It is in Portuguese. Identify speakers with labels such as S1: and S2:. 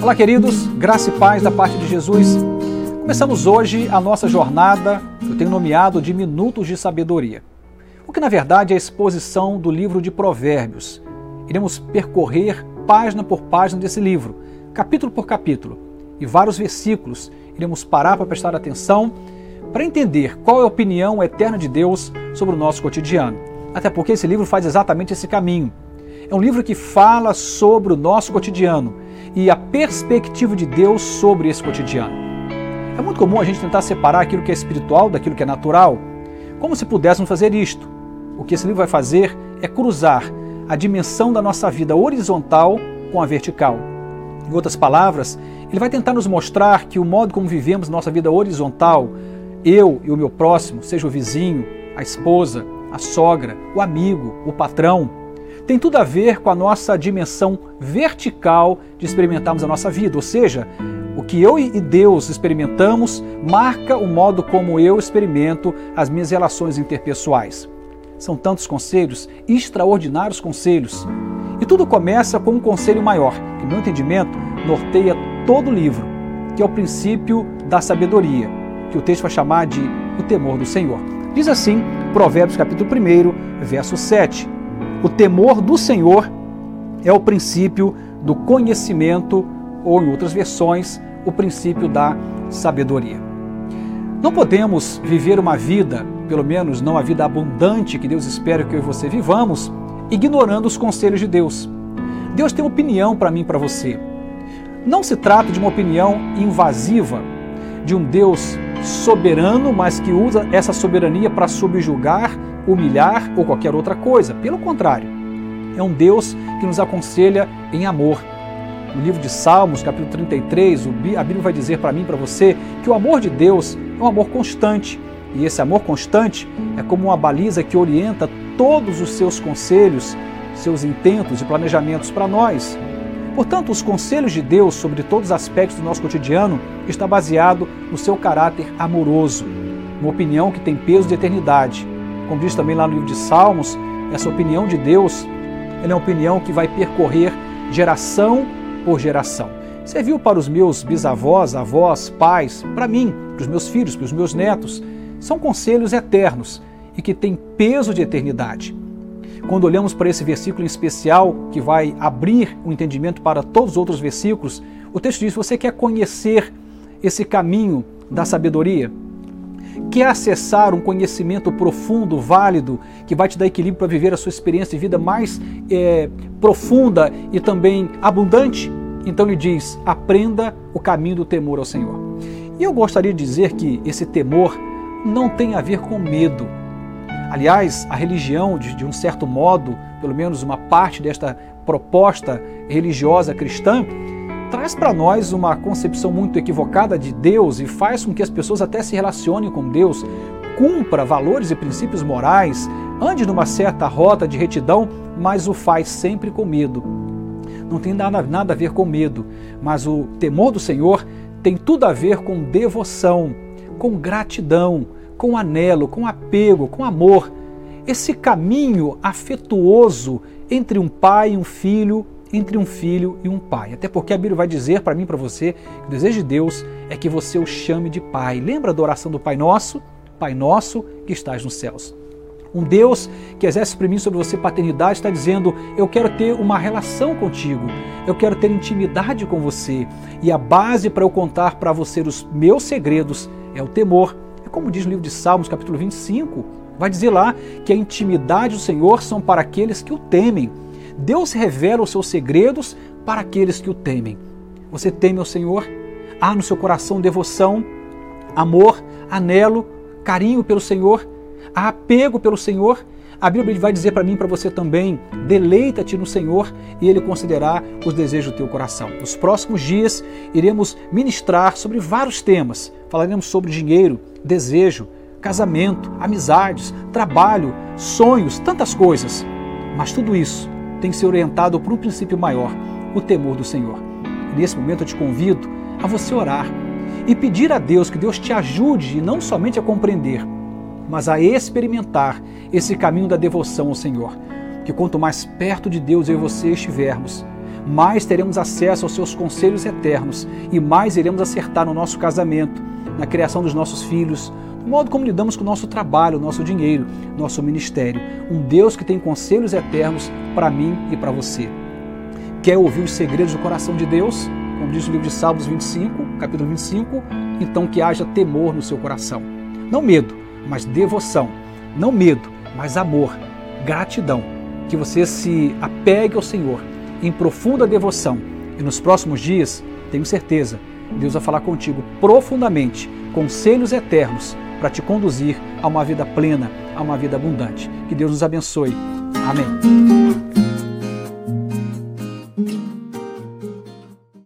S1: Olá, queridos, graça e paz da parte de Jesus. Começamos hoje a nossa jornada, eu tenho nomeado de Minutos de Sabedoria, o que na verdade é a exposição do livro de Provérbios. Iremos percorrer página por página desse livro, capítulo por capítulo, e vários versículos. Iremos parar para prestar atenção para entender qual é a opinião eterna de Deus sobre o nosso cotidiano. Até porque esse livro faz exatamente esse caminho. É um livro que fala sobre o nosso cotidiano e a perspectiva de Deus sobre esse cotidiano. É muito comum a gente tentar separar aquilo que é espiritual daquilo que é natural, como se pudéssemos fazer isto. O que esse livro vai fazer é cruzar a dimensão da nossa vida horizontal com a vertical. Em outras palavras, ele vai tentar nos mostrar que o modo como vivemos nossa vida horizontal, eu e o meu próximo, seja o vizinho, a esposa, a sogra, o amigo, o patrão, tem tudo a ver com a nossa dimensão vertical de experimentarmos a nossa vida, ou seja, o que eu e Deus experimentamos marca o modo como eu experimento as minhas relações interpessoais. São tantos conselhos, extraordinários conselhos. E tudo começa com um conselho maior, que, no meu entendimento, norteia todo o livro, que é o princípio da sabedoria, que o texto vai chamar de o temor do Senhor. Diz assim, Provérbios capítulo 1, verso 7. O temor do Senhor é o princípio do conhecimento, ou em outras versões, o princípio da sabedoria. Não podemos viver uma vida, pelo menos não a vida abundante que Deus espera que eu e você vivamos, ignorando os conselhos de Deus. Deus tem opinião para mim e para você. Não se trata de uma opinião invasiva, de um Deus soberano, mas que usa essa soberania para subjugar, humilhar ou qualquer outra coisa. Pelo contrário, é um Deus que nos aconselha em amor. No livro de Salmos, capítulo 33, a Bíblia vai dizer para mim para você que o amor de Deus é um amor constante. E esse amor constante é como uma baliza que orienta todos os seus conselhos, seus intentos e planejamentos para nós. Portanto, os conselhos de Deus sobre todos os aspectos do nosso cotidiano está baseado no seu caráter amoroso, uma opinião que tem peso de eternidade. Como diz também lá no livro de Salmos, essa opinião de Deus é uma opinião que vai percorrer geração por geração. Serviu para os meus bisavós, avós, pais, para mim, para os meus filhos, para os meus netos. São conselhos eternos e que têm peso de eternidade. Quando olhamos para esse versículo em especial, que vai abrir o entendimento para todos os outros versículos, o texto diz: Você quer conhecer esse caminho da sabedoria? Quer acessar um conhecimento profundo, válido, que vai te dar equilíbrio para viver a sua experiência de vida mais é, profunda e também abundante? Então ele diz: aprenda o caminho do temor ao Senhor. E eu gostaria de dizer que esse temor não tem a ver com medo, Aliás, a religião, de, de um certo modo, pelo menos uma parte desta proposta religiosa cristã, traz para nós uma concepção muito equivocada de Deus e faz com que as pessoas até se relacionem com Deus, cumpra valores e princípios morais, ande numa certa rota de retidão, mas o faz sempre com medo. Não tem nada, nada a ver com medo, mas o temor do Senhor tem tudo a ver com devoção, com gratidão, com anelo, com apego, com amor. Esse caminho afetuoso entre um pai e um filho, entre um filho e um pai. Até porque a Bíblia vai dizer para mim para você que o desejo de Deus é que você o chame de pai. Lembra da oração do Pai Nosso? Pai Nosso que estás nos céus. Um Deus que exerce para mim sobre você paternidade está dizendo: Eu quero ter uma relação contigo, eu quero ter intimidade com você. E a base para eu contar para você os meus segredos é o temor é como diz no livro de Salmos, capítulo 25, vai dizer lá que a intimidade do Senhor são para aqueles que o temem. Deus revela os seus segredos para aqueles que o temem. Você teme ao Senhor? Há no seu coração devoção, amor, anelo, carinho pelo Senhor? Há apego pelo Senhor? A Bíblia vai dizer para mim e para você também: deleita-te no Senhor e Ele concederá os desejos do teu coração. Nos próximos dias iremos ministrar sobre vários temas. Falaremos sobre dinheiro, desejo, casamento, amizades, trabalho, sonhos, tantas coisas. Mas tudo isso tem que ser orientado por um princípio maior, o temor do Senhor. E nesse momento eu te convido a você orar e pedir a Deus que Deus te ajude não somente a compreender, mas a experimentar esse caminho da devoção ao Senhor. Que quanto mais perto de Deus eu e você estivermos, mais teremos acesso aos seus conselhos eternos e mais iremos acertar no nosso casamento, na criação dos nossos filhos, no modo como lidamos com o nosso trabalho, nosso dinheiro, nosso ministério. Um Deus que tem conselhos eternos para mim e para você. Quer ouvir os segredos do coração de Deus? Como diz o livro de Salmos 25, capítulo 25, então que haja temor no seu coração. Não medo, mas devoção. Não medo, mas amor, gratidão. Que você se apegue ao Senhor em profunda devoção. E nos próximos dias, tenho certeza, Deus vai falar contigo profundamente, conselhos eternos para te conduzir a uma vida plena, a uma vida abundante. Que Deus nos abençoe. Amém.